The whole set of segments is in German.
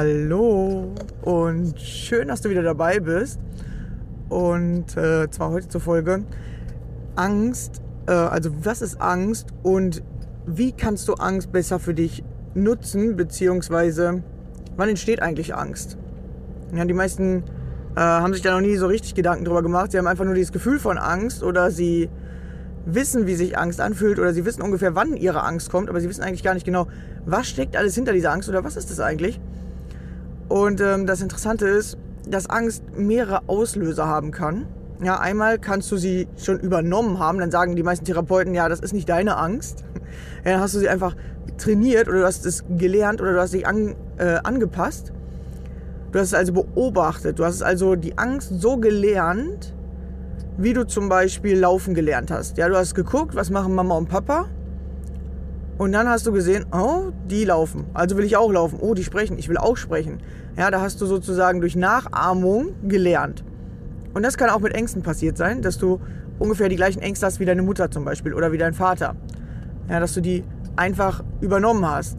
Hallo und schön, dass du wieder dabei bist. Und äh, zwar heute zur Folge Angst. Äh, also was ist Angst und wie kannst du Angst besser für dich nutzen, beziehungsweise wann entsteht eigentlich Angst? Ja, die meisten äh, haben sich da noch nie so richtig Gedanken drüber gemacht. Sie haben einfach nur dieses Gefühl von Angst oder sie wissen, wie sich Angst anfühlt oder sie wissen ungefähr, wann ihre Angst kommt, aber sie wissen eigentlich gar nicht genau, was steckt alles hinter dieser Angst oder was ist das eigentlich. Und ähm, das Interessante ist, dass Angst mehrere Auslöser haben kann. Ja, einmal kannst du sie schon übernommen haben, dann sagen die meisten Therapeuten, ja, das ist nicht deine Angst. Ja, dann hast du sie einfach trainiert oder du hast es gelernt oder du hast dich an, äh, angepasst. Du hast es also beobachtet. Du hast also die Angst so gelernt, wie du zum Beispiel laufen gelernt hast. Ja, du hast geguckt, was machen Mama und Papa und dann hast du gesehen, oh, die laufen. Also will ich auch laufen. Oh, die sprechen. Ich will auch sprechen. Ja, da hast du sozusagen durch Nachahmung gelernt. Und das kann auch mit Ängsten passiert sein, dass du ungefähr die gleichen Ängste hast wie deine Mutter zum Beispiel oder wie dein Vater. Ja, dass du die einfach übernommen hast.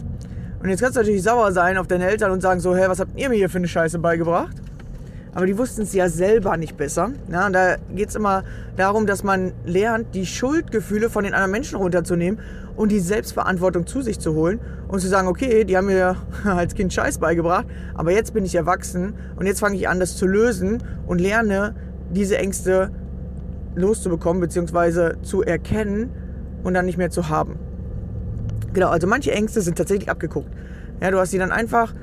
Und jetzt kannst du natürlich sauer sein auf deine Eltern und sagen so, hä, was habt ihr mir hier für eine Scheiße beigebracht? Aber die wussten es ja selber nicht besser. Ja, und da geht es immer darum, dass man lernt, die Schuldgefühle von den anderen Menschen runterzunehmen und die Selbstverantwortung zu sich zu holen und zu sagen, okay, die haben mir als Kind Scheiß beigebracht, aber jetzt bin ich erwachsen und jetzt fange ich an, das zu lösen und lerne, diese Ängste loszubekommen bzw. zu erkennen und dann nicht mehr zu haben. Genau, also manche Ängste sind tatsächlich abgeguckt. Ja, du hast sie dann einfach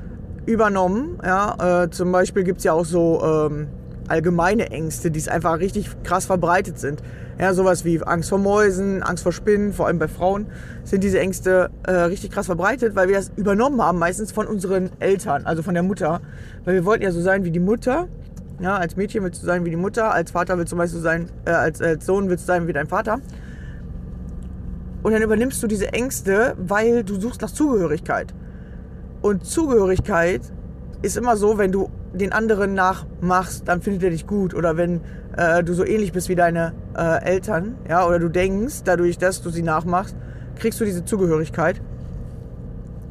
übernommen. Ja, äh, zum Beispiel gibt es ja auch so ähm, allgemeine Ängste, die einfach richtig krass verbreitet sind. Ja, sowas wie Angst vor Mäusen, Angst vor Spinnen, vor allem bei Frauen sind diese Ängste äh, richtig krass verbreitet, weil wir das übernommen haben, meistens von unseren Eltern, also von der Mutter. Weil wir wollten ja so sein wie die Mutter. Ja, als Mädchen willst du sein wie die Mutter, als Vater willst du meist sein, äh, als, als Sohn willst du sein wie dein Vater. Und dann übernimmst du diese Ängste, weil du suchst nach Zugehörigkeit. Und Zugehörigkeit ist immer so, wenn du den anderen nachmachst, dann findet er dich gut. Oder wenn äh, du so ähnlich bist wie deine äh, Eltern, ja, oder du denkst, dadurch, dass du sie nachmachst, kriegst du diese Zugehörigkeit.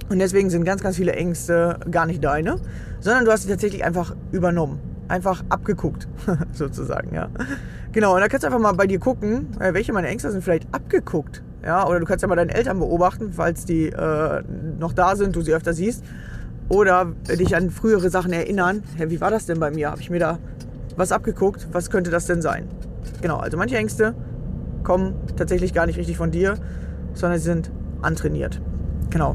Und deswegen sind ganz, ganz viele Ängste gar nicht deine, sondern du hast sie tatsächlich einfach übernommen. Einfach abgeguckt, sozusagen, ja. Genau, und da kannst du einfach mal bei dir gucken, äh, welche meiner Ängste sind vielleicht abgeguckt. Ja, oder du kannst ja mal deine Eltern beobachten, falls die äh, noch da sind, du sie öfter siehst. Oder dich an frühere Sachen erinnern. Hey, wie war das denn bei mir? Habe ich mir da was abgeguckt? Was könnte das denn sein? Genau, also manche Ängste kommen tatsächlich gar nicht richtig von dir, sondern sie sind antrainiert. Genau.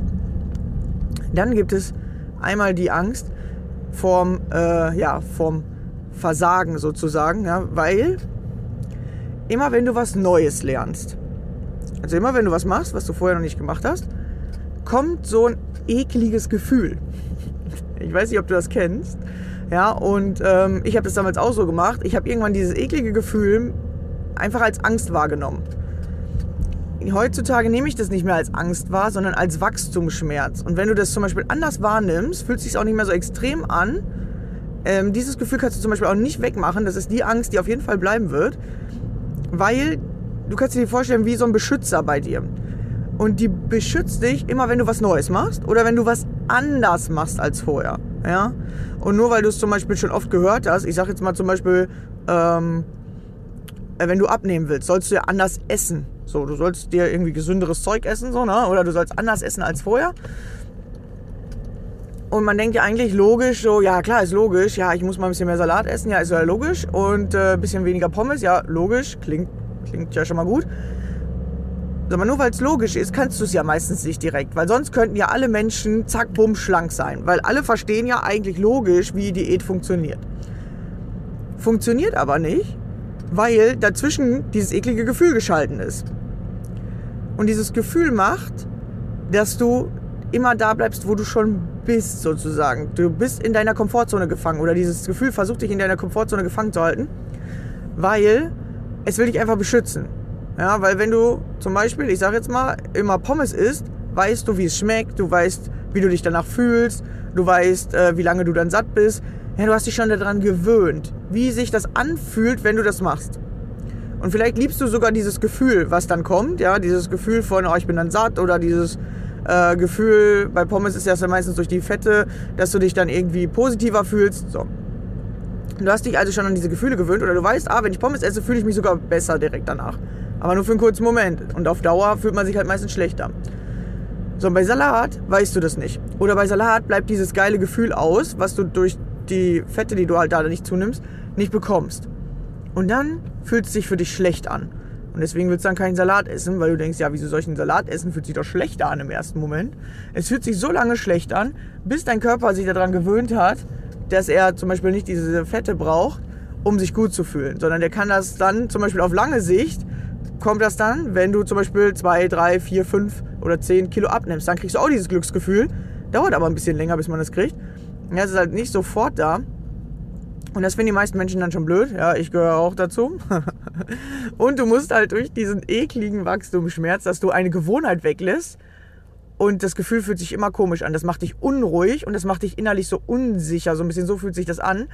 Dann gibt es einmal die Angst vorm, äh, ja, vorm Versagen sozusagen, ja, weil immer wenn du was Neues lernst, also immer wenn du was machst, was du vorher noch nicht gemacht hast, kommt so ein ekliges Gefühl. Ich weiß nicht, ob du das kennst. Ja, und ähm, ich habe das damals auch so gemacht. Ich habe irgendwann dieses eklige Gefühl einfach als Angst wahrgenommen heutzutage nehme ich das nicht mehr als Angst wahr, sondern als Wachstumsschmerz. Und wenn du das zum Beispiel anders wahrnimmst, fühlt es sich auch nicht mehr so extrem an. Ähm, dieses Gefühl kannst du zum Beispiel auch nicht wegmachen. Das ist die Angst, die auf jeden Fall bleiben wird. Weil du kannst dir vorstellen, wie so ein Beschützer bei dir. Und die beschützt dich immer, wenn du was Neues machst oder wenn du was anders machst als vorher. Ja? Und nur weil du es zum Beispiel schon oft gehört hast, ich sage jetzt mal zum Beispiel, ähm, äh, wenn du abnehmen willst, sollst du ja anders essen. So, du sollst dir irgendwie gesünderes Zeug essen, so, ne? Oder du sollst anders essen als vorher. Und man denkt ja eigentlich logisch, so, ja klar, ist logisch, ja, ich muss mal ein bisschen mehr Salat essen, ja, ist ja logisch. Und äh, ein bisschen weniger Pommes, ja, logisch, klingt, klingt ja schon mal gut. Aber nur weil es logisch ist, kannst du es ja meistens nicht direkt. Weil sonst könnten ja alle Menschen zack, bumm, schlank sein. Weil alle verstehen ja eigentlich logisch, wie Diät funktioniert. Funktioniert aber nicht, weil dazwischen dieses eklige Gefühl geschalten ist. Und dieses Gefühl macht, dass du immer da bleibst, wo du schon bist, sozusagen. Du bist in deiner Komfortzone gefangen oder dieses Gefühl versucht dich in deiner Komfortzone gefangen zu halten, weil es will dich einfach beschützen. Ja, weil wenn du zum Beispiel, ich sag jetzt mal, immer Pommes isst, weißt du, wie es schmeckt, du weißt, wie du dich danach fühlst, du weißt, äh, wie lange du dann satt bist. Ja, du hast dich schon daran gewöhnt, wie sich das anfühlt, wenn du das machst. Und vielleicht liebst du sogar dieses Gefühl, was dann kommt, ja, dieses Gefühl von, oh, ich bin dann satt oder dieses äh, Gefühl, bei Pommes ist das ja meistens durch die Fette, dass du dich dann irgendwie positiver fühlst. So. Du hast dich also schon an diese Gefühle gewöhnt oder du weißt, ah, wenn ich Pommes esse, fühle ich mich sogar besser direkt danach. Aber nur für einen kurzen Moment. Und auf Dauer fühlt man sich halt meistens schlechter. So, und bei Salat weißt du das nicht. Oder bei Salat bleibt dieses geile Gefühl aus, was du durch die Fette, die du halt da nicht zunimmst, nicht bekommst. Und dann fühlt es sich für dich schlecht an. Und deswegen willst du dann keinen Salat essen, weil du denkst, ja, wieso soll ich einen Salat essen? Fühlt sich doch schlechter an im ersten Moment. Es fühlt sich so lange schlecht an, bis dein Körper sich daran gewöhnt hat, dass er zum Beispiel nicht diese Fette braucht, um sich gut zu fühlen, sondern der kann das dann zum Beispiel auf lange Sicht, kommt das dann, wenn du zum Beispiel 2, 3, 4, 5 oder 10 Kilo abnimmst. Dann kriegst du auch dieses Glücksgefühl. Dauert aber ein bisschen länger, bis man das kriegt. Ja, es ist halt nicht sofort da. Und das finden die meisten Menschen dann schon blöd. Ja, ich gehöre auch dazu. und du musst halt durch diesen ekligen Wachstumsschmerz, dass du eine Gewohnheit weglässt. Und das Gefühl fühlt sich immer komisch an. Das macht dich unruhig und das macht dich innerlich so unsicher. So ein bisschen so fühlt sich das an.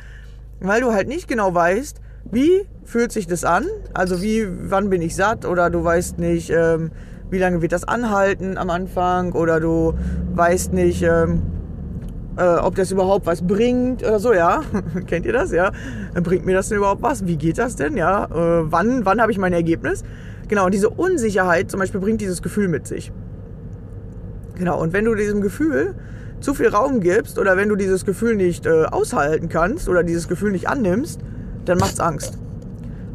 Weil du halt nicht genau weißt, wie fühlt sich das an? Also wie, wann bin ich satt? Oder du weißt nicht, ähm, wie lange wird das anhalten am Anfang? Oder du weißt nicht, ähm, äh, ob das überhaupt was bringt oder so, ja. Kennt ihr das, ja? Bringt mir das denn überhaupt was? Wie geht das denn, ja? Äh, wann wann habe ich mein Ergebnis? Genau, und diese Unsicherheit zum Beispiel bringt dieses Gefühl mit sich. Genau, und wenn du diesem Gefühl zu viel Raum gibst oder wenn du dieses Gefühl nicht äh, aushalten kannst oder dieses Gefühl nicht annimmst, dann macht's Angst.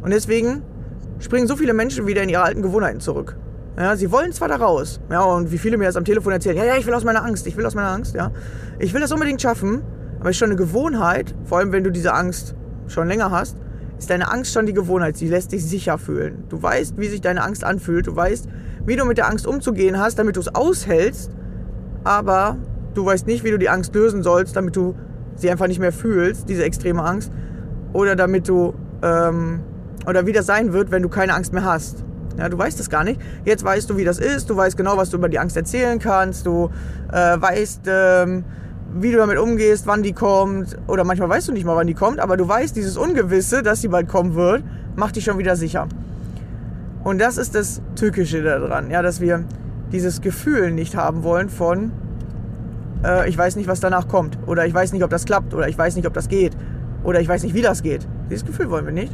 Und deswegen springen so viele Menschen wieder in ihre alten Gewohnheiten zurück. Ja, sie wollen zwar da raus, ja, und wie viele mir das am Telefon erzählen, ja, ja, ich will aus meiner Angst, ich will aus meiner Angst, ja. Ich will das unbedingt schaffen, aber es ist schon eine Gewohnheit, vor allem wenn du diese Angst schon länger hast, ist deine Angst schon die Gewohnheit, sie lässt dich sicher fühlen. Du weißt, wie sich deine Angst anfühlt, du weißt, wie du mit der Angst umzugehen hast, damit du es aushältst, aber du weißt nicht, wie du die Angst lösen sollst, damit du sie einfach nicht mehr fühlst, diese extreme Angst, oder damit du, ähm, oder wie das sein wird, wenn du keine Angst mehr hast. Ja, du weißt es gar nicht. Jetzt weißt du, wie das ist. Du weißt genau, was du über die Angst erzählen kannst. Du äh, weißt, ähm, wie du damit umgehst, wann die kommt. Oder manchmal weißt du nicht mal, wann die kommt. Aber du weißt, dieses Ungewisse, dass sie bald kommen wird, macht dich schon wieder sicher. Und das ist das Tückische daran. Ja, dass wir dieses Gefühl nicht haben wollen von, äh, ich weiß nicht, was danach kommt. Oder ich weiß nicht, ob das klappt. Oder ich weiß nicht, ob das geht. Oder ich weiß nicht, wie das geht. Dieses Gefühl wollen wir nicht.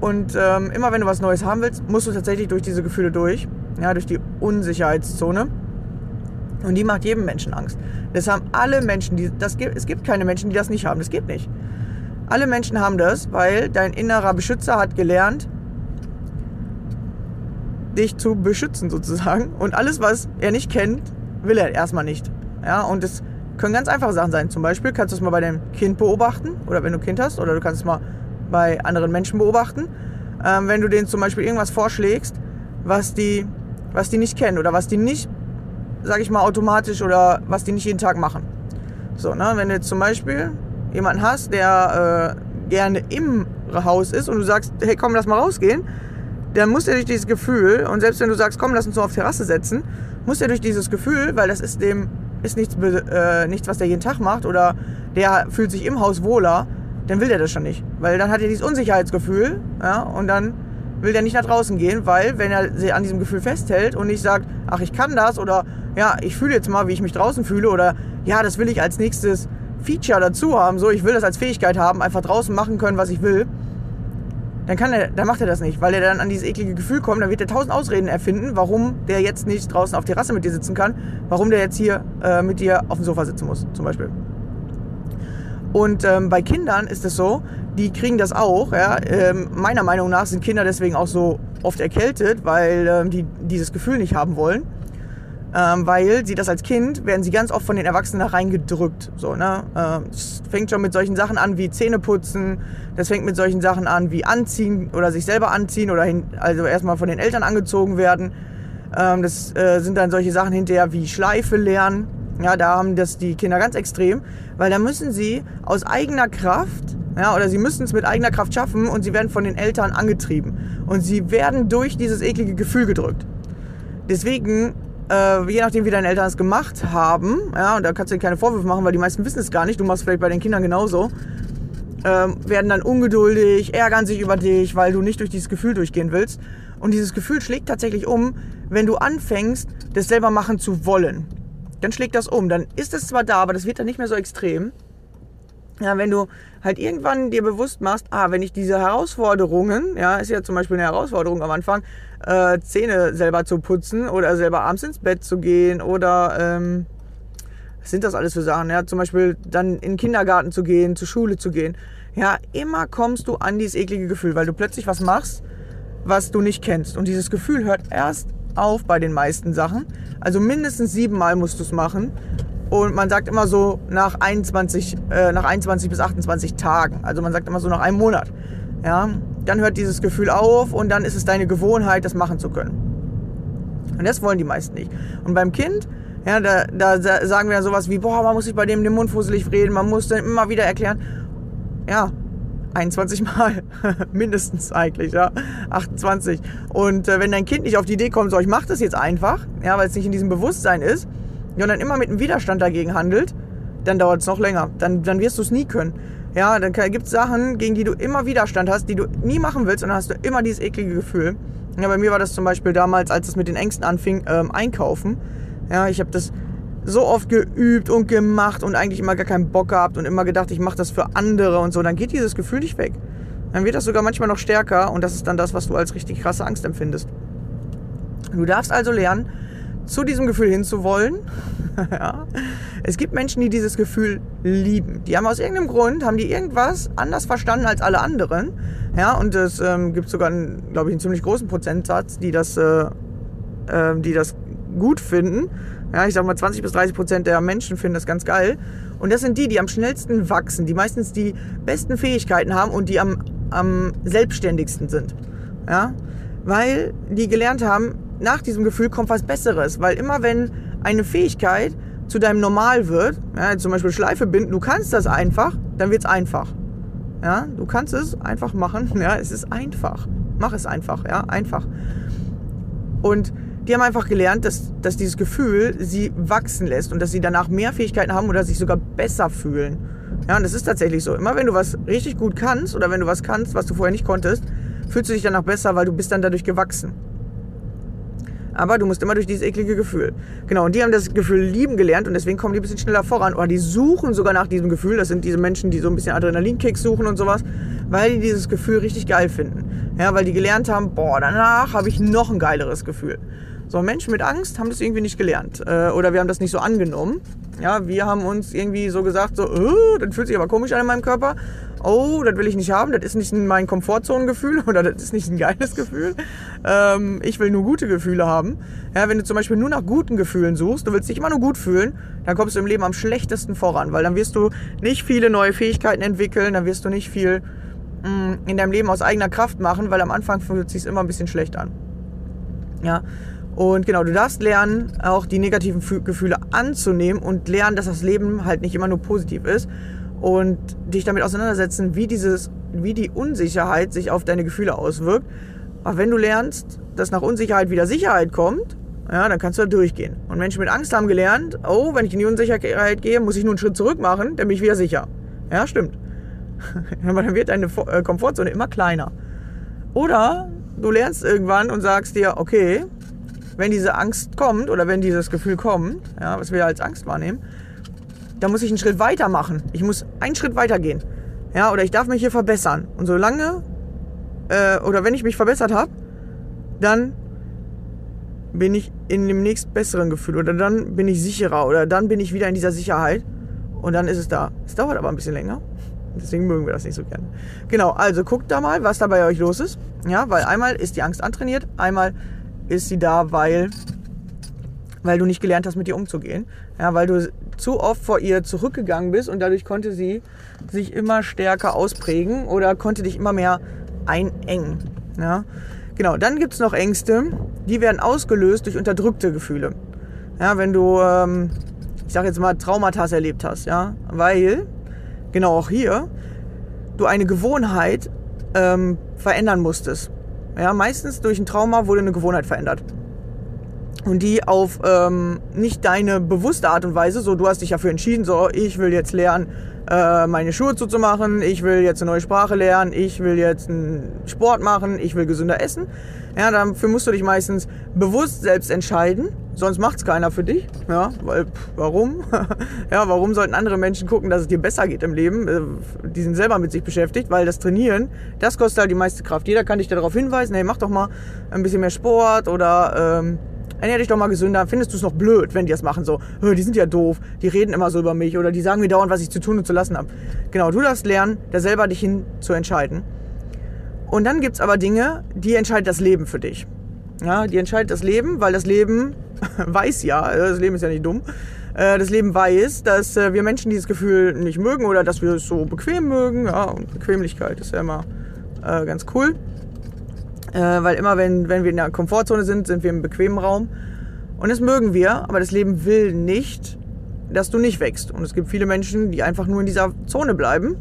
Und ähm, immer wenn du was Neues haben willst, musst du tatsächlich durch diese Gefühle durch. Ja, durch die Unsicherheitszone. Und die macht jedem Menschen Angst. Das haben alle Menschen, die, das gibt, es gibt keine Menschen, die das nicht haben. Das geht nicht. Alle Menschen haben das, weil dein innerer Beschützer hat gelernt, dich zu beschützen sozusagen. Und alles, was er nicht kennt, will er erstmal nicht. Ja, und es können ganz einfache Sachen sein. Zum Beispiel kannst du es mal bei deinem Kind beobachten oder wenn du ein Kind hast oder du kannst es mal bei anderen Menschen beobachten. Ähm, wenn du denen zum Beispiel irgendwas vorschlägst, was die, was die nicht kennen oder was die nicht, sag ich mal, automatisch oder was die nicht jeden Tag machen. So, ne? Wenn du jetzt zum Beispiel jemanden hast, der äh, gerne im Haus ist und du sagst, hey komm, lass mal rausgehen, dann muss er durch dieses Gefühl, und selbst wenn du sagst, komm, lass uns so auf Terrasse setzen, muss er durch dieses Gefühl, weil das ist dem, ist nichts, äh, nichts, was der jeden Tag macht, oder der fühlt sich im Haus wohler, dann will der das schon nicht. Weil dann hat er dieses Unsicherheitsgefühl, ja, und dann will der nicht nach draußen gehen, weil wenn er sich an diesem Gefühl festhält und nicht sagt, ach, ich kann das, oder ja, ich fühle jetzt mal, wie ich mich draußen fühle, oder ja, das will ich als nächstes Feature dazu haben, so, ich will das als Fähigkeit haben, einfach draußen machen können, was ich will, dann, kann er, dann macht er das nicht, weil er dann an dieses eklige Gefühl kommt, dann wird er tausend Ausreden erfinden, warum der jetzt nicht draußen auf Terrasse mit dir sitzen kann, warum der jetzt hier äh, mit dir auf dem Sofa sitzen muss, zum Beispiel. Und ähm, bei Kindern ist es so, die kriegen das auch. Ja? Ähm, meiner Meinung nach sind Kinder deswegen auch so oft erkältet, weil ähm, die dieses Gefühl nicht haben wollen. Ähm, weil sie das als Kind, werden sie ganz oft von den Erwachsenen da reingedrückt. So, ne? Ähm, es fängt schon mit solchen Sachen an wie Zähneputzen, das fängt mit solchen Sachen an wie Anziehen oder sich selber anziehen oder hin, also erstmal von den Eltern angezogen werden. Ähm, das äh, sind dann solche Sachen hinterher wie Schleife lernen. Ja, da haben das die Kinder ganz extrem, weil da müssen sie aus eigener Kraft, ja, oder sie müssen es mit eigener Kraft schaffen und sie werden von den Eltern angetrieben. Und sie werden durch dieses eklige Gefühl gedrückt. Deswegen, äh, je nachdem, wie deine Eltern es gemacht haben, ja, und da kannst du dir keine Vorwürfe machen, weil die meisten wissen es gar nicht, du machst es vielleicht bei den Kindern genauso, äh, werden dann ungeduldig, ärgern sich über dich, weil du nicht durch dieses Gefühl durchgehen willst. Und dieses Gefühl schlägt tatsächlich um, wenn du anfängst, das selber machen zu wollen dann schlägt das um. Dann ist es zwar da, aber das wird dann nicht mehr so extrem. Ja, wenn du halt irgendwann dir bewusst machst, ah, wenn ich diese Herausforderungen, ja, ist ja zum Beispiel eine Herausforderung am Anfang, äh, Zähne selber zu putzen oder selber abends ins Bett zu gehen oder ähm, was sind das alles für Sachen? Ja, zum Beispiel dann in den Kindergarten zu gehen, zur Schule zu gehen. Ja, immer kommst du an dieses eklige Gefühl, weil du plötzlich was machst, was du nicht kennst. Und dieses Gefühl hört erst auf bei den meisten Sachen. Also mindestens siebenmal musst du es machen. Und man sagt immer so nach 21, äh, nach 21 bis 28 Tagen. Also man sagt immer so nach einem Monat. Ja, dann hört dieses Gefühl auf und dann ist es deine Gewohnheit, das machen zu können. Und das wollen die meisten nicht. Und beim Kind, ja, da, da sagen wir dann sowas wie, boah, man muss sich bei dem den Mund fusselig reden, man muss dann immer wieder erklären. Ja, 21 Mal. Mindestens eigentlich, ja. 28. Und äh, wenn dein Kind nicht auf die Idee kommt, so, ich mach das jetzt einfach, ja, weil es nicht in diesem Bewusstsein ist, ja, und dann immer mit einem Widerstand dagegen handelt, dann dauert es noch länger. Dann, dann wirst du es nie können. Ja, dann gibt es Sachen, gegen die du immer Widerstand hast, die du nie machen willst und dann hast du immer dieses eklige Gefühl. Ja, bei mir war das zum Beispiel damals, als es mit den Ängsten anfing, ähm, einkaufen. Ja, ich habe das so oft geübt und gemacht und eigentlich immer gar keinen Bock gehabt und immer gedacht, ich mache das für andere und so, dann geht dieses Gefühl nicht weg. Dann wird das sogar manchmal noch stärker und das ist dann das, was du als richtig krasse Angst empfindest. Du darfst also lernen, zu diesem Gefühl hinzuwollen. ja. Es gibt Menschen, die dieses Gefühl lieben. Die haben aus irgendeinem Grund, haben die irgendwas anders verstanden als alle anderen. Ja, und es ähm, gibt sogar, glaube ich, einen ziemlich großen Prozentsatz, die das, äh, äh, die das gut finden. Ja, ich sag mal 20 bis 30 Prozent der Menschen finden das ganz geil. Und das sind die, die am schnellsten wachsen, die meistens die besten Fähigkeiten haben und die am, am selbstständigsten sind. Ja, weil die gelernt haben, nach diesem Gefühl kommt was Besseres. Weil immer wenn eine Fähigkeit zu deinem Normal wird, ja, zum Beispiel Schleife binden, du kannst das einfach, dann wird es einfach. Ja, du kannst es einfach machen. Ja, es ist einfach. Mach es einfach. Ja, einfach. Und die haben einfach gelernt, dass, dass dieses Gefühl sie wachsen lässt und dass sie danach mehr Fähigkeiten haben oder sich sogar besser fühlen. Ja, und das ist tatsächlich so. Immer wenn du was richtig gut kannst oder wenn du was kannst, was du vorher nicht konntest, fühlst du dich danach besser, weil du bist dann dadurch gewachsen. Aber du musst immer durch dieses eklige Gefühl. Genau, und die haben das Gefühl lieben gelernt und deswegen kommen die ein bisschen schneller voran. Oder die suchen sogar nach diesem Gefühl. Das sind diese Menschen, die so ein bisschen Adrenalinkicks suchen und sowas, weil die dieses Gefühl richtig geil finden. Ja, weil die gelernt haben, boah, danach habe ich noch ein geileres Gefühl. So, Menschen mit Angst haben das irgendwie nicht gelernt. Äh, oder wir haben das nicht so angenommen. Ja, wir haben uns irgendwie so gesagt, so, oh, das fühlt sich aber komisch an in meinem Körper. Oh, das will ich nicht haben, das ist nicht mein Komfortzonengefühl oder das ist nicht ein geiles Gefühl. Ähm, ich will nur gute Gefühle haben. Ja, wenn du zum Beispiel nur nach guten Gefühlen suchst, du willst dich immer nur gut fühlen, dann kommst du im Leben am schlechtesten voran, weil dann wirst du nicht viele neue Fähigkeiten entwickeln, dann wirst du nicht viel mh, mm, in deinem Leben aus eigener Kraft machen, weil am Anfang fühlt es sich immer ein bisschen schlecht an. Ja, und genau, du darfst lernen, auch die negativen Gefühle anzunehmen und lernen, dass das Leben halt nicht immer nur positiv ist und dich damit auseinandersetzen, wie, dieses, wie die Unsicherheit sich auf deine Gefühle auswirkt. Aber wenn du lernst, dass nach Unsicherheit wieder Sicherheit kommt, ja, dann kannst du da durchgehen. Und Menschen mit Angst haben gelernt, oh, wenn ich in die Unsicherheit gehe, muss ich nur einen Schritt zurück machen, dann bin ich wieder sicher. Ja, stimmt. Aber dann wird deine äh, Komfortzone immer kleiner. Oder du lernst irgendwann und sagst dir, okay, wenn diese Angst kommt oder wenn dieses Gefühl kommt, ja, was wir als Angst wahrnehmen, dann muss ich einen Schritt weiter machen. Ich muss einen Schritt weiter gehen. Ja, oder ich darf mich hier verbessern. Und solange, äh, oder wenn ich mich verbessert habe, dann bin ich in dem nächst besseren Gefühl oder dann bin ich sicherer oder dann bin ich wieder in dieser Sicherheit und dann ist es da. Es dauert aber ein bisschen länger. Deswegen mögen wir das nicht so gerne. Genau, also guckt da mal, was da bei euch los ist. Ja, weil einmal ist die Angst antrainiert, einmal ist sie da, weil, weil du nicht gelernt hast, mit ihr umzugehen. Ja, weil du zu oft vor ihr zurückgegangen bist und dadurch konnte sie sich immer stärker ausprägen oder konnte dich immer mehr einengen. Ja, genau. Dann gibt es noch Ängste, die werden ausgelöst durch unterdrückte Gefühle. Ja, wenn du, ähm, ich sag jetzt mal, Traumata erlebt hast, ja, weil, genau auch hier, du eine Gewohnheit ähm, verändern musstest. Ja, meistens durch ein Trauma wurde eine Gewohnheit verändert. Und die auf ähm, nicht deine bewusste Art und Weise, so du hast dich dafür entschieden, so ich will jetzt lernen, äh, meine Schuhe zuzumachen, ich will jetzt eine neue Sprache lernen, ich will jetzt einen Sport machen, ich will gesünder essen. Ja, dafür musst du dich meistens bewusst selbst entscheiden, sonst macht es keiner für dich. Ja, weil, pff, warum? ja, warum sollten andere Menschen gucken, dass es dir besser geht im Leben? Äh, die sind selber mit sich beschäftigt, weil das Trainieren, das kostet halt die meiste Kraft. Jeder kann dich darauf hinweisen, hey, mach doch mal ein bisschen mehr Sport oder ähm, ernähr dich doch mal gesünder. Findest du es noch blöd, wenn die das machen? So, die sind ja doof, die reden immer so über mich oder die sagen mir dauernd, was ich zu tun und zu lassen habe. Genau, du darfst lernen, da selber dich hin zu entscheiden. Und dann gibt es aber Dinge, die entscheidet das Leben für dich. Ja, die entscheidet das Leben, weil das Leben weiß ja, das Leben ist ja nicht dumm, äh, das Leben weiß, dass äh, wir Menschen dieses Gefühl nicht mögen oder dass wir es so bequem mögen. Ja, und Bequemlichkeit ist ja immer äh, ganz cool. weil immer, wenn, wenn wir in der Komfortzone sind, sind wir im bequemen Raum. Und das mögen wir, aber das Leben will nicht, dass du nicht wächst. Und es gibt viele Menschen, die einfach nur in dieser Zone bleiben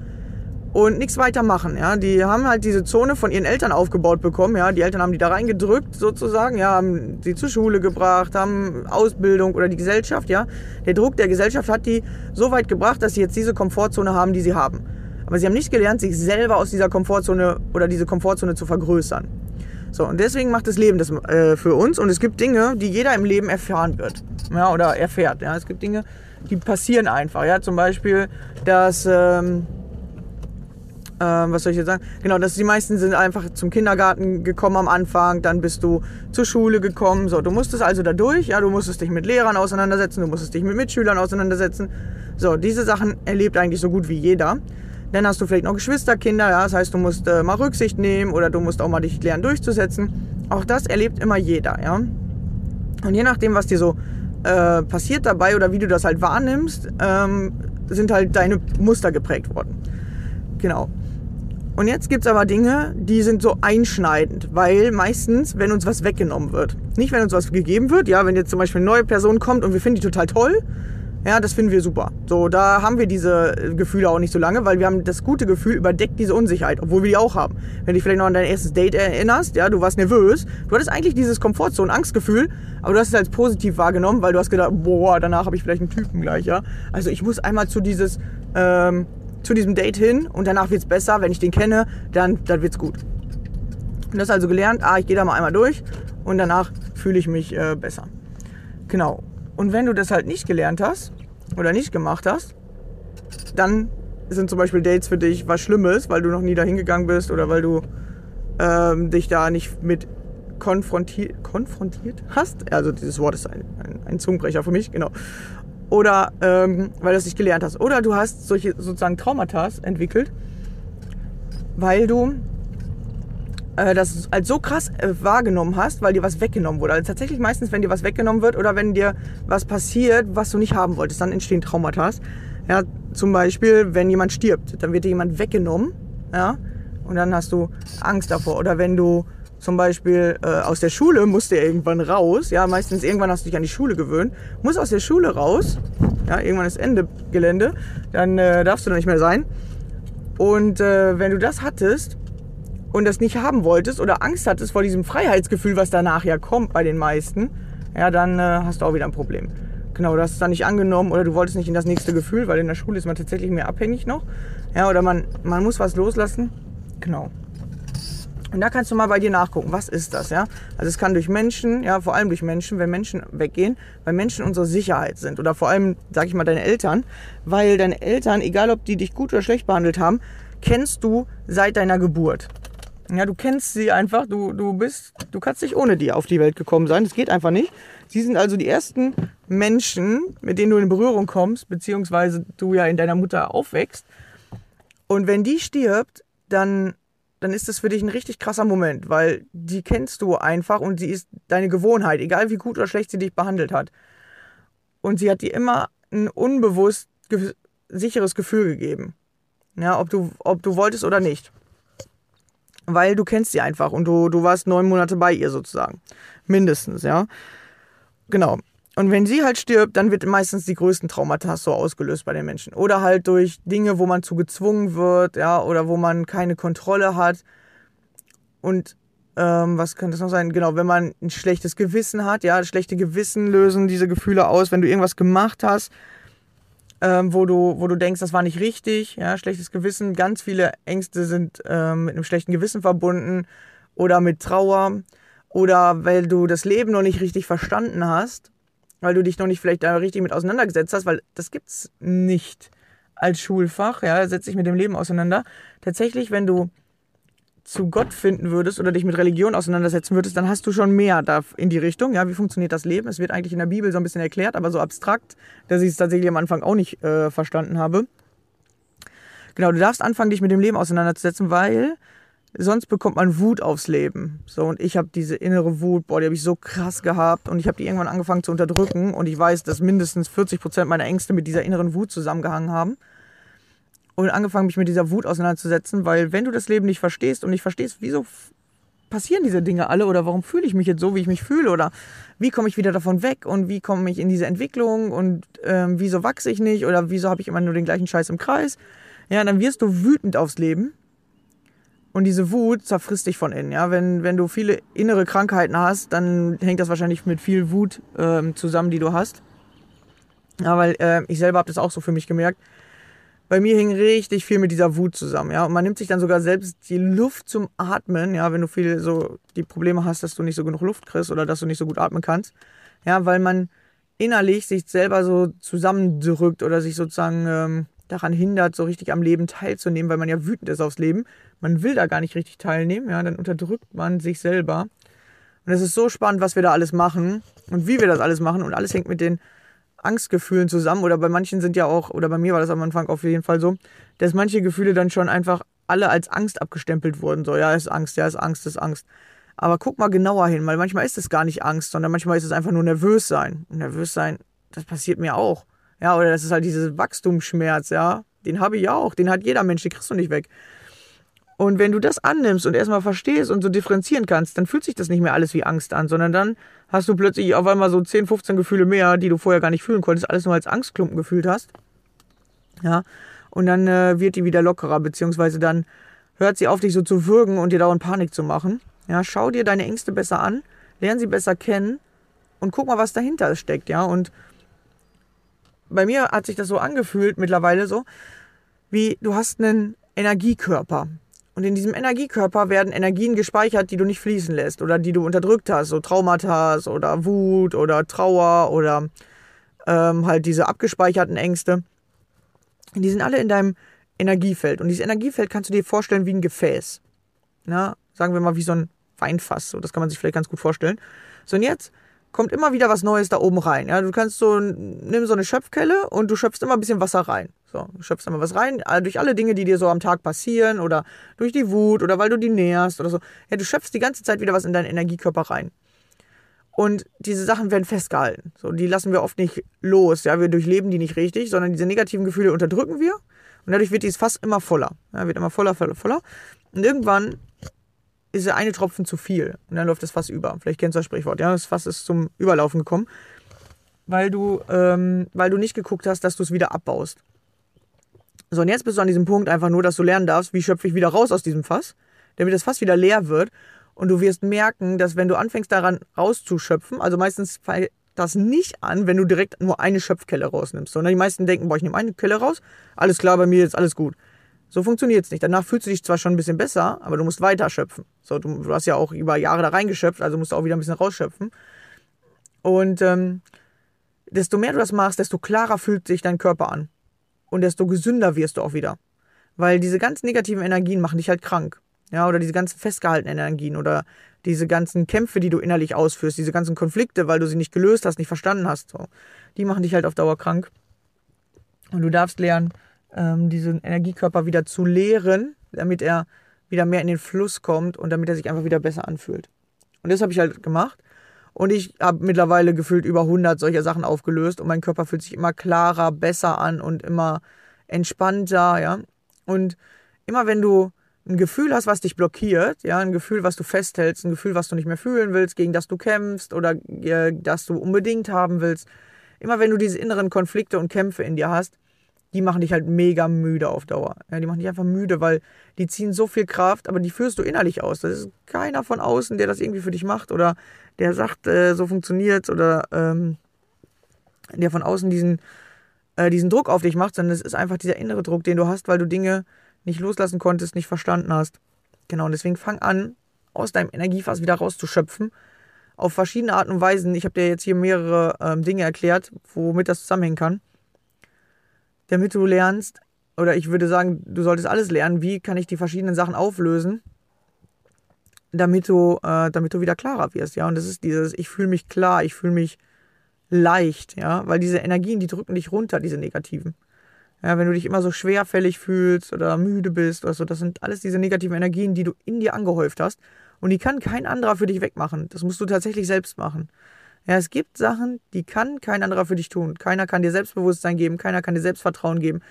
und nichts weiter machen. Ja, die haben halt diese Zone von ihren Eltern aufgebaut bekommen. Ja, die Eltern haben die da reingedrückt sozusagen. Ja, haben sie zur Schule gebracht, haben Ausbildung oder die Gesellschaft. Ja, der Druck der Gesellschaft hat die so weit gebracht, dass sie jetzt diese Komfortzone haben, die sie haben. Aber sie haben nicht gelernt, sich selber aus dieser Komfortzone oder diese Komfortzone zu vergrößern. So, und deswegen macht das Leben das äh, für uns. Und es gibt Dinge, die jeder im Leben erfahren wird. Ja, oder erfährt. Ja, es gibt Dinge, die passieren einfach. Ja, zum Beispiel, dass. Ähm, ähm, was soll ich jetzt sagen? Genau, dass die meisten sind einfach zum Kindergarten gekommen am Anfang, dann bist du zur Schule gekommen. So, du musstest also da durch, ja, du musstest dich mit Lehrern auseinandersetzen, du musstest dich mit Mitschülern auseinandersetzen. So, diese Sachen erlebt eigentlich so gut wie jeder. Dann hast du vielleicht noch Geschwisterkinder, ja, das heißt, du musst äh, mal Rücksicht nehmen oder du musst auch mal dich lernen durchzusetzen. Auch das erlebt immer jeder, ja. Und je nachdem, was dir so äh, passiert dabei oder wie du das halt wahrnimmst, ähm, sind halt deine Muster geprägt worden. Genau. Und jetzt gibt es aber Dinge, die sind so einschneidend, weil meistens, wenn uns was weggenommen wird, nicht wenn uns was gegeben wird, ja, wenn jetzt zum Beispiel eine neue Person kommt und wir finden die total toll, Ja, das finden wir super. So, da haben wir diese Gefühle auch nicht so lange, weil wir haben das gute Gefühl überdeckt diese Unsicherheit, obwohl wir die auch haben. Wenn du dich vielleicht noch an dein erstes Date erinnerst, ja, du warst nervös, du hattest eigentlich dieses Komfortzone, Angstgefühl, aber du hast es als positiv wahrgenommen, weil du hast gedacht, boah, danach habe ich vielleicht einen Typen gleich, ja. Also ich muss einmal zu dieses, ähm, zu diesem Date hin und danach wird es besser. Wenn ich den kenne, dann, dann es gut. Und das also gelernt, ah, ich gehe da mal einmal durch und danach fühle ich mich äh, besser. Genau. Und wenn du das halt nicht gelernt hast oder nicht gemacht hast, dann sind zum Beispiel Dates für dich was Schlimmes, weil du noch nie dahin gegangen bist oder weil du ähm, dich da nicht mit konfrontiert, konfrontiert hast. Also dieses Wort ist ein, ein, ein Zungenbrecher für mich, genau. Oder ähm, weil du es nicht gelernt hast. Oder du hast solche sozusagen Traumata entwickelt, weil du äh, das als so krass äh, wahrgenommen hast, weil dir was weggenommen wurde. Also tatsächlich meistens, wenn dir was weggenommen wird oder wenn dir was passiert, was du nicht haben wolltest, dann entstehen Traumata. Ja, zum Beispiel, wenn jemand stirbt, dann wird dir jemand weggenommen, ja, und dann hast du Angst davor. Oder wenn du zum Beispiel äh, aus der Schule musst du irgendwann raus, ja, meistens irgendwann hast du dich an die Schule gewöhnt, musst aus der Schule raus, ja, irgendwann ist Ende Gelände, dann äh, darfst du da nicht mehr sein. Und äh, wenn du das hattest, und das nicht haben wolltest oder Angst hattest vor diesem Freiheitsgefühl, was danach ja kommt bei den meisten, ja, dann äh, hast du auch wieder ein Problem. Genau, du hast es dann nicht angenommen oder du wolltest nicht in das nächste Gefühl, weil in der Schule ist man tatsächlich mehr abhängig noch. Ja, oder man, man muss was loslassen. Genau. Und da kannst du mal bei dir nachgucken, was ist das, ja? Also es kann durch Menschen, ja, vor allem durch Menschen, wenn Menschen weggehen, weil Menschen unsere Sicherheit sind oder vor allem, sag ich mal, deine Eltern, weil deine Eltern, egal ob die dich gut oder schlecht behandelt haben, kennst du seit deiner Geburt. Ja, du kennst sie einfach, du, du bist, du kannst nicht ohne die auf die Welt gekommen sein. Das geht einfach nicht. Sie sind also die ersten Menschen, mit denen du in Berührung kommst, beziehungsweise du ja in deiner Mutter aufwächst. Und wenn die stirbt, dann, dann ist das für dich ein richtig krasser Moment, weil die kennst du einfach und sie ist deine Gewohnheit, egal wie gut oder schlecht sie dich behandelt hat. Und sie hat dir immer ein unbewusst ge sicheres Gefühl gegeben. Ja, ob du, ob du wolltest oder nicht weil du kennst sie einfach und du, du warst neun Monate bei ihr sozusagen. Mindestens, ja. Genau. Und wenn sie halt stirbt, dann wird meistens die größten Traumata so ausgelöst bei den Menschen. Oder halt durch Dinge, wo man zu gezwungen wird, ja, oder wo man keine Kontrolle hat. Und ähm, was könnte es noch sein? Genau, wenn man ein schlechtes Gewissen hat, ja, schlechte Gewissen lösen diese Gefühle aus, wenn du irgendwas gemacht hast, ähm, wo, du, wo du denkst, das war nicht richtig, ja, schlechtes Gewissen. Ganz viele Ängste sind ähm, mit einem schlechten Gewissen verbunden oder mit Trauer oder weil du das Leben noch nicht richtig verstanden hast, weil du dich noch nicht vielleicht da richtig mit auseinandergesetzt hast, weil das gibt's nicht als Schulfach, ja, setz dich mit dem Leben auseinander. Tatsächlich, wenn du zu Gott finden würdest oder dich mit Religion auseinandersetzen würdest, dann hast du schon mehr da in die Richtung. Ja, wie funktioniert das Leben? Es wird eigentlich in der Bibel so ein bisschen erklärt, aber so abstrakt, dass ich es tatsächlich am Anfang auch nicht äh, verstanden habe. Genau, du darfst anfangen, dich mit dem Leben auseinanderzusetzen, weil sonst bekommt man Wut aufs Leben. So, und ich habe diese innere Wut, boah, die habe ich so krass gehabt. Und ich habe die irgendwann angefangen zu unterdrücken. Und ich weiß, dass mindestens 40 Prozent meiner Ängste mit dieser inneren Wut zusammengehangen haben. Und angefangen, mich mit dieser Wut auseinanderzusetzen, weil wenn du das Leben nicht verstehst und nicht verstehst, wieso passieren diese Dinge alle oder warum fühle ich mich jetzt so, wie ich mich fühle oder wie komme ich wieder davon weg und wie komme ich in diese Entwicklung und ähm, wieso wachse ich nicht oder wieso habe ich immer nur den gleichen Scheiß im Kreis, ja, dann wirst du wütend aufs Leben und diese Wut zerfrisst dich von innen, ja, wenn, wenn du viele innere Krankheiten hast, dann hängt das wahrscheinlich mit viel Wut ähm, zusammen, die du hast, ja, weil äh, ich selber habe das auch so für mich gemerkt, bei mir hing richtig viel mit dieser Wut zusammen, ja. Und man nimmt sich dann sogar selbst die Luft zum Atmen, ja, wenn du viel so die Probleme hast, dass du nicht so genug Luft kriegst oder dass du nicht so gut atmen kannst. Ja, weil man innerlich sich selber so zusammendrückt oder sich sozusagen ähm, daran hindert, so richtig am Leben teilzunehmen, weil man ja wütend ist aufs Leben. Man will da gar nicht richtig teilnehmen, ja, dann unterdrückt man sich selber. Und es ist so spannend, was wir da alles machen und wie wir das alles machen und alles hängt mit den Angstgefühlen zusammen oder bei manchen sind ja auch, oder bei mir war das am Anfang auf jeden Fall so, dass manche Gefühle dann schon einfach alle als Angst abgestempelt wurden. So, ja, ist Angst, ja, ist Angst, ist Angst. Aber guck mal genauer hin, weil manchmal ist es gar nicht Angst, sondern manchmal ist es einfach nur nervös sein. Und nervös sein, das passiert mir auch. Ja, oder das ist halt dieses Wachstumsschmerz, ja. Den habe ich ja auch, den hat jeder Mensch, den kriegst du nicht weg. Und wenn du das annimmst und erstmal verstehst und so differenzieren kannst, dann fühlt sich das nicht mehr alles wie Angst an, sondern dann hast du plötzlich auf einmal so 10, 15 Gefühle mehr, die du vorher gar nicht fühlen konntest, alles nur als Angstklumpen gefühlt hast. Ja. Und dann äh, wird die wieder lockerer, beziehungsweise dann hört sie auf, dich so zu würgen und dir dauernd Panik zu machen. Ja, schau dir deine Ängste besser an, lern sie besser kennen und guck mal, was dahinter steckt, ja. Und bei mir hat sich das so angefühlt mittlerweile so, wie du hast einen Energiekörper. Und in diesem Energiekörper werden Energien gespeichert, die du nicht fließen lässt oder die du unterdrückt hast, so Traumata oder Wut oder Trauer oder ähm, halt diese abgespeicherten Ängste. Die sind alle in deinem Energiefeld. Und dieses Energiefeld kannst du dir vorstellen wie ein Gefäß. Na, sagen wir mal wie so ein Weinfass. So, das kann man sich vielleicht ganz gut vorstellen. So, und jetzt kommt immer wieder was Neues da oben rein. Ja, du kannst so, nimm so eine Schöpfkelle und du schöpfst immer ein bisschen Wasser rein. So, du schöpfst immer was rein, durch alle Dinge, die dir so am Tag passieren oder durch die Wut oder weil du die näherst oder so. Ja, du schöpfst die ganze Zeit wieder was in deinen Energiekörper rein. Und diese Sachen werden festgehalten. So, die lassen wir oft nicht los. Ja, wir durchleben die nicht richtig, sondern diese negativen Gefühle unterdrücken wir. Und dadurch wird dieses Fass immer voller. Ja, wird immer voller, voller, voller. Und irgendwann ist der eine Tropfen zu viel und dann läuft das Fass über. Vielleicht kennst du das Sprichwort. Ja, das Fass ist zum Überlaufen gekommen, weil du, ähm, weil du nicht geguckt hast, dass du es wieder abbaust. So, und jetzt bist du an diesem Punkt einfach nur, dass du lernen darfst, wie schöpfe ich wieder raus aus diesem Fass, damit das Fass wieder leer wird. Und du wirst merken, dass wenn du anfängst daran rauszuschöpfen, also meistens fällt das nicht an, wenn du direkt nur eine Schöpfkelle rausnimmst. Sondern die meisten denken, boah, ich nehme eine Kelle raus, alles klar, bei mir ist alles gut. So funktioniert es nicht. Danach fühlst du dich zwar schon ein bisschen besser, aber du musst weiter schöpfen. So, du, du hast ja auch über Jahre da reingeschöpft, also musst du auch wieder ein bisschen rausschöpfen. Und ähm, desto mehr du das machst, desto klarer fühlt sich dein Körper an. Und desto gesünder wirst du auch wieder. Weil diese ganzen negativen Energien machen dich halt krank. Ja, oder diese ganzen festgehaltenen Energien oder diese ganzen Kämpfe, die du innerlich ausführst, diese ganzen Konflikte, weil du sie nicht gelöst hast, nicht verstanden hast, so, die machen dich halt auf Dauer krank. Und du darfst lernen, ähm, diesen Energiekörper wieder zu leeren, damit er wieder mehr in den Fluss kommt und damit er sich einfach wieder besser anfühlt. Und das habe ich halt gemacht. Und ich habe mittlerweile gefühlt über 100 solcher Sachen aufgelöst und mein Körper fühlt sich immer klarer, besser an und immer entspannter, ja. Und immer wenn du ein Gefühl hast, was dich blockiert, ja, ein Gefühl, was du festhältst, ein Gefühl, was du nicht mehr fühlen willst, gegen das du kämpfst oder äh, das du unbedingt haben willst, immer wenn du diese inneren Konflikte und Kämpfe in dir hast, die machen dich halt mega müde auf Dauer. Ja, die machen dich einfach müde, weil die ziehen so viel Kraft, aber die führst du innerlich aus. Das ist keiner von außen, der das irgendwie für dich macht oder der sagt, äh, so funktioniert's oder ähm, der von außen diesen, äh, diesen Druck auf dich macht, sondern es ist einfach dieser innere Druck, den du hast, weil du Dinge nicht loslassen konntest, nicht verstanden hast. Genau, und deswegen fang an, aus deinem Energiefass wieder rauszuschöpfen. Auf verschiedene Arten und Weisen. Ich habe dir jetzt hier mehrere ähm, Dinge erklärt, womit das zusammenhängen kann damit du lernst, oder ich würde sagen, du solltest alles lernen, wie kann ich die verschiedenen Sachen auflösen, damit du, äh, damit du wieder klarer wirst, ja. Und das ist dieses, ich fühle mich klar, ich fühle mich leicht, ja, weil diese Energien, die drücken dich runter, diese negativen. Ja, wenn du dich immer so schwerfällig fühlst oder müde bist oder so, das sind alles diese negativen Energien, die du in dir angehäuft hast. Und die kann kein anderer für dich wegmachen. Das musst du tatsächlich selbst machen. Ja, es gibt Sachen, die kann kein anderer für dich tun. Keiner kann dir Selbstbewusstsein geben, keiner kann dir Selbstvertrauen geben.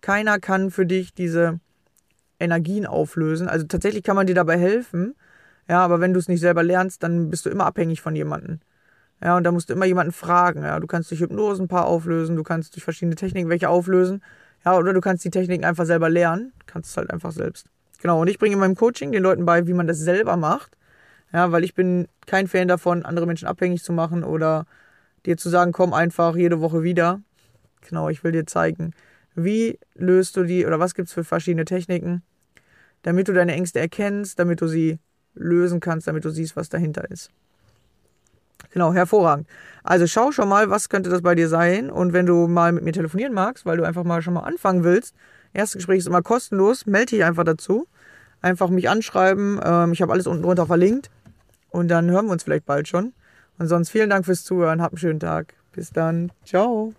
Keiner kann für dich diese Energien auflösen. Also tatsächlich kann man dir dabei helfen. Ja, aber wenn du es nicht selber lernst, dann bist du immer abhängig von jemandem. Ja, und da musst du immer jemanden fragen. Ja, du kannst durch Hypnose ein paar auflösen, du kannst durch verschiedene Techniken welche auflösen. Ja, oder du kannst die Techniken einfach selber lernen. Kannst es halt einfach selbst. Genau, und ich bringe in meinem Coaching den Leuten bei, wie man das selber macht. Ja, weil ich bin kein Fan davon, andere Menschen abhängig zu machen oder dir zu sagen, komm einfach jede Woche wieder. Genau, ich will dir zeigen, wie löst du die oder was gibt es für verschiedene Techniken, damit du deine Ängste erkennst, damit du sie lösen kannst, damit du siehst, was dahinter ist. Genau, hervorragend. Also schau schon mal, was könnte das bei dir sein. Und wenn du mal mit mir telefonieren magst, weil du einfach mal schon mal anfangen willst, erstes Gespräch ist immer kostenlos, melde dich einfach dazu. Einfach mich anschreiben. Ähm, ich habe alles unten drunter verlinkt. Und dann hören wir uns vielleicht bald schon. Und sonst vielen Dank fürs Zuhören. Habt einen schönen Tag. Bis dann. Ciao.